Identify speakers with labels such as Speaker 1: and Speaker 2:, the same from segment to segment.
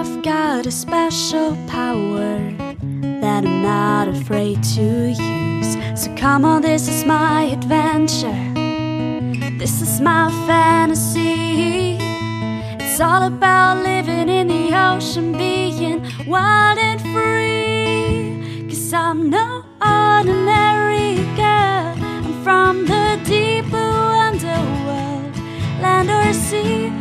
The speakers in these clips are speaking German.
Speaker 1: I've got a special power that I'm not afraid to use. So come on, this is my adventure. This is my fantasy. It's all about living in the ocean, being wild and free. Cause I'm no ordinary girl. I'm from the deep blue underworld, land or sea.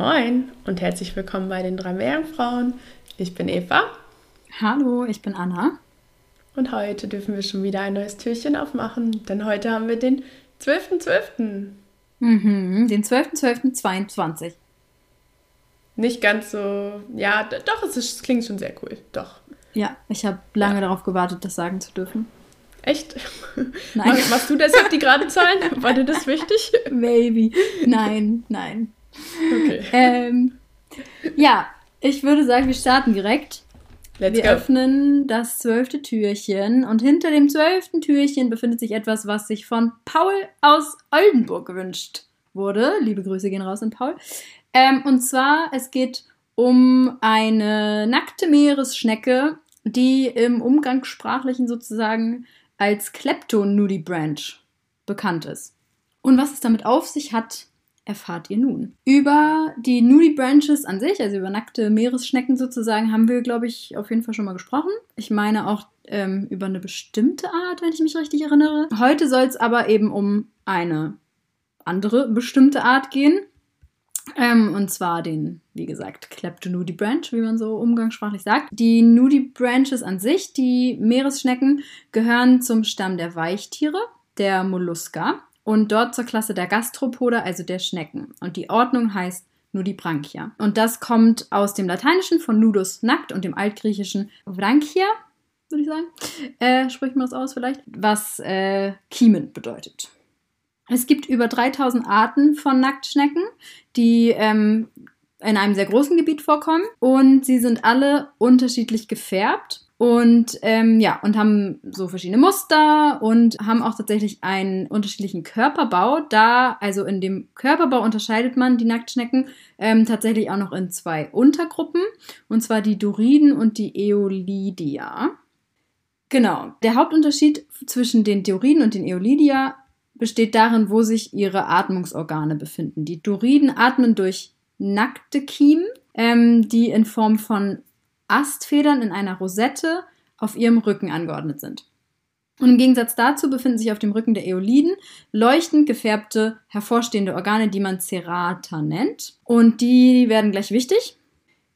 Speaker 2: Moin und herzlich willkommen bei den drei Meerjungfrauen. Ich bin Eva
Speaker 3: Hallo, ich bin Anna.
Speaker 2: und heute dürfen wir schon wieder ein neues Türchen aufmachen, denn heute haben wir den 12.12.
Speaker 3: Mhm, den 12.12.22.
Speaker 2: Nicht ganz so, ja, doch, es, ist, es klingt schon sehr cool, doch.
Speaker 3: Ja, ich habe lange darauf gewartet, das sagen zu dürfen.
Speaker 2: Echt?
Speaker 3: Nein.
Speaker 2: Mach- Machst du deshalb die gerade Zahlen? War dir das wichtig?
Speaker 3: Maybe. Nein, nein.
Speaker 2: Okay,
Speaker 3: Ähm, ja, ich würde sagen, wir starten direkt.
Speaker 2: let's
Speaker 3: wir
Speaker 2: go.
Speaker 3: öffnen das zwölfte Türchen und hinter dem zwölften Türchen befindet sich etwas, was sich von Paul aus Oldenburg gewünscht wurde. Liebe Grüße gehen raus an Paul. Ähm, und zwar, es geht um eine nackte Meeresschnecke, die im Umgangssprachlichen sozusagen als Klepto-Nudibranch bekannt ist. Und was es damit auf sich hat, erfahrt ihr nun. Über die Nudibranches an sich, also über nackte Meeresschnecken sozusagen, haben wir, glaube ich, auf jeden Fall schon mal gesprochen. Ich meine auch ähm, über eine bestimmte Art, wenn ich mich richtig erinnere. Heute soll es aber eben um eine andere bestimmte Art gehen. Ähm, und zwar den, wie gesagt, Kleptonudibranch, wie man so umgangssprachlich sagt. Die Nudibranches an sich, die Meeresschnecken, gehören zum Stamm der Weichtiere, der Molluska, und dort zur Klasse der Gastropoda, also der Schnecken. Und die Ordnung heißt Nudibranchia. Und das kommt aus dem Lateinischen von nudus nackt und dem altgriechischen branchia, würde ich sagen. Äh, spricht man das aus vielleicht? Was äh, Kiemen bedeutet. Es gibt über 3000 Arten von Nacktschnecken, die ähm, in einem sehr großen Gebiet vorkommen und sie sind alle unterschiedlich gefärbt und ähm, ja und haben so verschiedene Muster und haben auch tatsächlich einen unterschiedlichen Körperbau. Da also in dem Körperbau unterscheidet man die Nacktschnecken ähm, tatsächlich auch noch in zwei Untergruppen und zwar die Doriden und die Eolidia. Genau. Der Hauptunterschied zwischen den Dioriden und den Eolidia besteht darin, wo sich ihre Atmungsorgane befinden. Die Doriden atmen durch nackte Kiemen, ähm, die in Form von Astfedern in einer Rosette auf ihrem Rücken angeordnet sind. Und im Gegensatz dazu befinden sich auf dem Rücken der Eoliden leuchtend gefärbte, hervorstehende Organe, die man Cerata nennt. Und die werden gleich wichtig.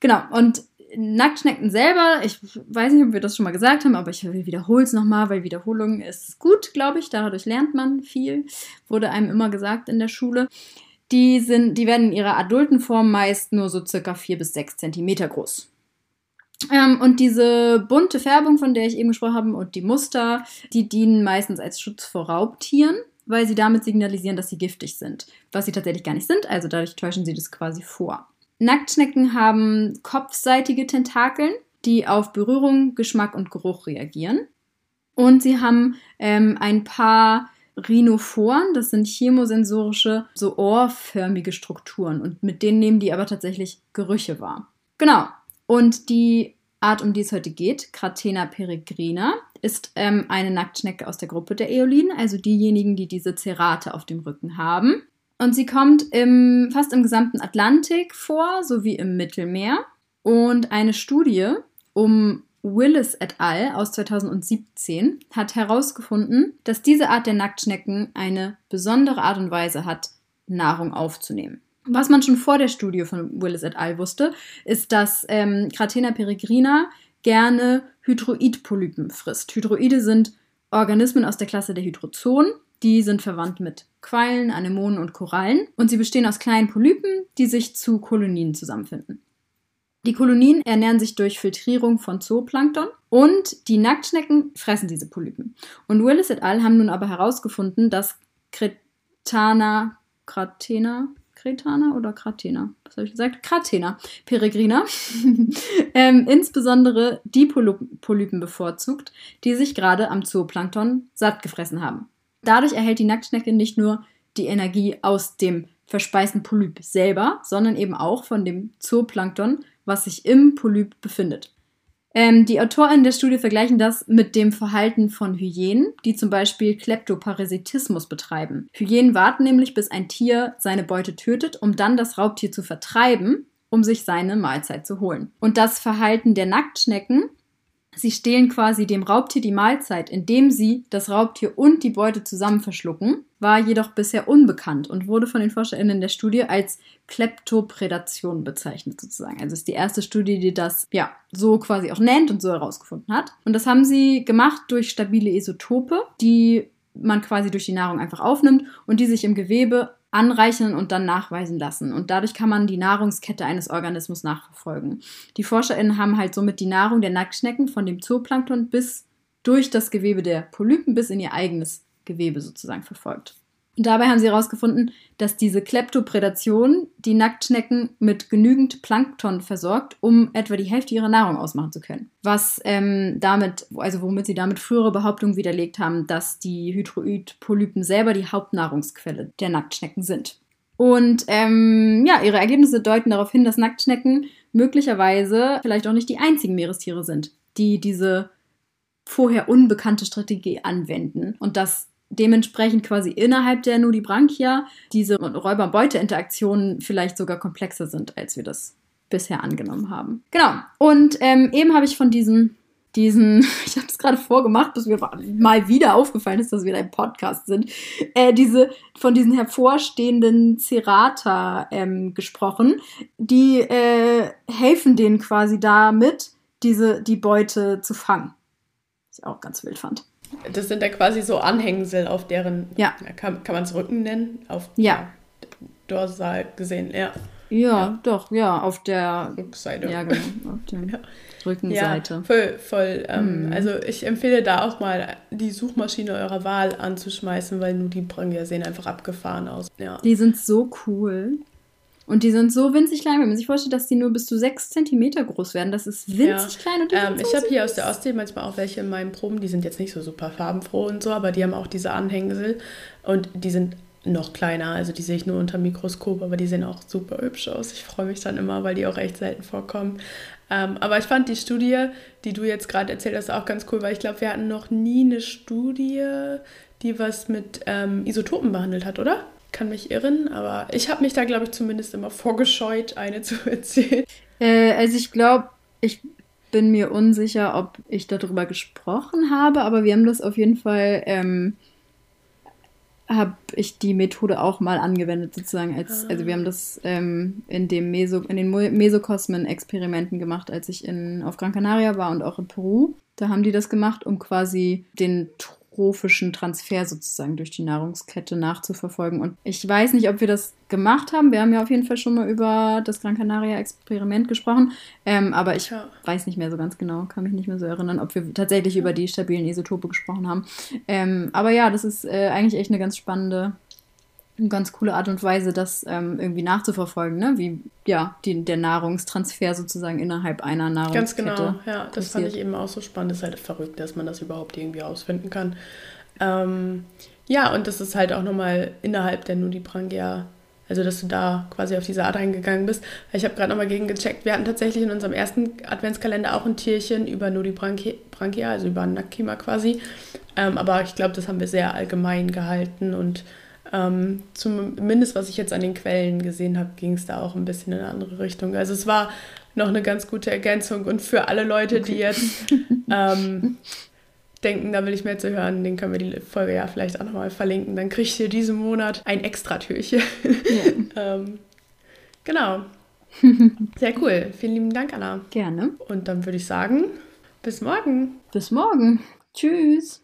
Speaker 3: Genau, und Nacktschnecken selber, ich weiß nicht, ob wir das schon mal gesagt haben, aber ich wiederhole es nochmal, weil Wiederholung ist gut, glaube ich. Dadurch lernt man viel. Wurde einem immer gesagt in der Schule. Die, sind, die werden in ihrer adulten Form meist nur so circa 4 bis 6 Zentimeter groß. Ähm, und diese bunte Färbung, von der ich eben gesprochen habe, und die Muster, die dienen meistens als Schutz vor Raubtieren, weil sie damit signalisieren, dass sie giftig sind. Was sie tatsächlich gar nicht sind, also dadurch täuschen sie das quasi vor. Nacktschnecken haben kopfseitige Tentakeln, die auf Berührung, Geschmack und Geruch reagieren. Und sie haben ähm, ein paar Rhinophoren, das sind chemosensorische, so ohrförmige Strukturen. Und mit denen nehmen die aber tatsächlich Gerüche wahr. Genau. Und die Art, um die es heute geht, Cratena peregrina, ist ähm, eine Nacktschnecke aus der Gruppe der Eoliden, also diejenigen, die diese Cerate auf dem Rücken haben. Und sie kommt im, fast im gesamten Atlantik vor, sowie im Mittelmeer. Und eine Studie um Willis et al. aus 2017 hat herausgefunden, dass diese Art der Nacktschnecken eine besondere Art und Weise hat, Nahrung aufzunehmen. Was man schon vor der Studie von Willis et al. wusste, ist, dass ähm, Cratena peregrina gerne Hydroidpolypen frisst. Hydroide sind Organismen aus der Klasse der Hydrozoen. Die sind verwandt mit Quallen, Anemonen und Korallen und sie bestehen aus kleinen Polypen, die sich zu Kolonien zusammenfinden. Die Kolonien ernähren sich durch Filtrierung von Zooplankton und die Nacktschnecken fressen diese Polypen. Und Willis et al. haben nun aber herausgefunden, dass Cretana, Cratena, Cretana oder Cratena? Was habe ich gesagt? Cratena, Peregrina, ähm, insbesondere die Polypen bevorzugt, die sich gerade am Zooplankton satt gefressen haben. Dadurch erhält die Nacktschnecke nicht nur die Energie aus dem verspeisten Polyp selber, sondern eben auch von dem Zooplankton, was sich im Polyp befindet. Ähm, die AutorInnen der Studie vergleichen das mit dem Verhalten von Hyänen, die zum Beispiel Kleptoparasitismus betreiben. Hyänen warten nämlich, bis ein Tier seine Beute tötet, um dann das Raubtier zu vertreiben, um sich seine Mahlzeit zu holen. Und das Verhalten der Nacktschnecken Sie stehlen quasi dem Raubtier die Mahlzeit, indem sie das Raubtier und die Beute zusammen verschlucken, war jedoch bisher unbekannt und wurde von den ForscherInnen der Studie als Kleptoprädation bezeichnet, sozusagen. Also ist die erste Studie, die das ja so quasi auch nennt und so herausgefunden hat. Und das haben sie gemacht durch stabile Isotope, die man quasi durch die Nahrung einfach aufnimmt und die sich im Gewebe anreichern und dann nachweisen lassen. Und dadurch kann man die Nahrungskette eines Organismus nachverfolgen. Die ForscherInnen haben halt somit die Nahrung der Nacktschnecken von dem Zooplankton bis durch das Gewebe der Polypen bis in ihr eigenes Gewebe sozusagen verfolgt. Und dabei haben sie herausgefunden, dass diese Kleptoprädation die Nacktschnecken mit genügend Plankton versorgt, um etwa die Hälfte ihrer Nahrung ausmachen zu können. Was ähm, damit, also womit sie damit frühere Behauptungen widerlegt haben, dass die Hydroid-Polypen selber die Hauptnahrungsquelle der Nacktschnecken sind. Und ähm, ja, ihre Ergebnisse deuten darauf hin, dass Nacktschnecken möglicherweise vielleicht auch nicht die einzigen Meerestiere sind, die diese vorher unbekannte Strategie anwenden und dass dementsprechend quasi innerhalb der Nudibranchia diese Räuber-Beute-Interaktionen vielleicht sogar komplexer sind, als wir das bisher angenommen haben. Genau. Und ähm, eben habe ich von diesen, diesen, ich habe es gerade vorgemacht, bis mir mal wieder aufgefallen ist, dass wir ein Podcast sind, äh, diese, von diesen hervorstehenden Cerata ähm, gesprochen. Die äh, helfen denen quasi damit, diese, die Beute zu fangen. Was ich auch ganz wild fand.
Speaker 2: Das sind ja quasi so Anhängsel auf deren,
Speaker 3: ja.
Speaker 2: kann, kann man es Rücken nennen? Auf
Speaker 3: ja.
Speaker 2: Dorsal gesehen, ja.
Speaker 3: Ja, ja, doch, ja, auf der
Speaker 2: Rückseite.
Speaker 3: Ja, genau, auf der ja. Rückenseite.
Speaker 2: Ja, voll, voll. Ähm, mhm. Also ich empfehle da auch mal die Suchmaschine eurer Wahl anzuschmeißen, weil nur die Brangia sehen einfach abgefahren aus. Ja.
Speaker 3: Die sind so cool. Und die sind so winzig klein, wenn man sich vorstellt, dass die nur bis zu 6 cm groß werden. Das ist winzig ja. klein. Und
Speaker 2: ähm, ich habe hier aus der Ostsee manchmal auch welche in meinen Proben, die sind jetzt nicht so super farbenfroh und so, aber die haben auch diese Anhängsel und die sind noch kleiner. Also die sehe ich nur unter Mikroskop, aber die sehen auch super hübsch aus. Ich freue mich dann immer, weil die auch echt selten vorkommen. Ähm, aber ich fand die Studie, die du jetzt gerade erzählt hast, auch ganz cool, weil ich glaube, wir hatten noch nie eine Studie, die was mit ähm, Isotopen behandelt hat, oder? Kann mich irren, aber ich habe mich da, glaube ich, zumindest immer vorgescheut, eine zu erzählen.
Speaker 3: Äh, also ich glaube, ich bin mir unsicher, ob ich darüber gesprochen habe, aber wir haben das auf jeden Fall, ähm, habe ich die Methode auch mal angewendet, sozusagen. Als, ah. Also wir haben das ähm, in, dem Meso, in den Mesokosmen-Experimenten gemacht, als ich in, auf Gran Canaria war und auch in Peru. Da haben die das gemacht, um quasi den trophischen Transfer sozusagen durch die Nahrungskette nachzuverfolgen. Und ich weiß nicht, ob wir das gemacht haben. Wir haben ja auf jeden Fall schon mal über das Gran Canaria-Experiment gesprochen. Ähm, aber ich ja. weiß nicht mehr so ganz genau, kann mich nicht mehr so erinnern, ob wir tatsächlich über die stabilen Isotope gesprochen haben. Ähm, aber ja, das ist äh, eigentlich echt eine ganz spannende eine ganz coole Art und Weise, das ähm, irgendwie nachzuverfolgen, ne? wie ja, die, der Nahrungstransfer sozusagen innerhalb einer Nahrungskette.
Speaker 2: Ganz genau, ja, das passiert. fand ich eben auch so spannend. Das ist halt verrückt, dass man das überhaupt irgendwie ausfinden kann. Ähm, ja, und das ist halt auch nochmal innerhalb der Nudibranchia, also dass du da quasi auf diese Art eingegangen bist. Ich habe gerade nochmal gegen gecheckt, wir hatten tatsächlich in unserem ersten Adventskalender auch ein Tierchen über Nudibranchia, also über Nakima quasi. Ähm, aber ich glaube, das haben wir sehr allgemein gehalten und ähm, zumindest was ich jetzt an den Quellen gesehen habe, ging es da auch ein bisschen in eine andere Richtung. Also es war noch eine ganz gute Ergänzung und für alle Leute, okay. die jetzt ähm, denken, da will ich mehr zu hören, den können wir die Folge ja vielleicht auch nochmal verlinken. Dann kriegt ihr diesen Monat ein Extra-Türchen. Ja. ähm, genau. Sehr cool. Vielen lieben Dank, Anna.
Speaker 3: Gerne.
Speaker 2: Und dann würde ich sagen, bis morgen.
Speaker 3: Bis morgen. Tschüss.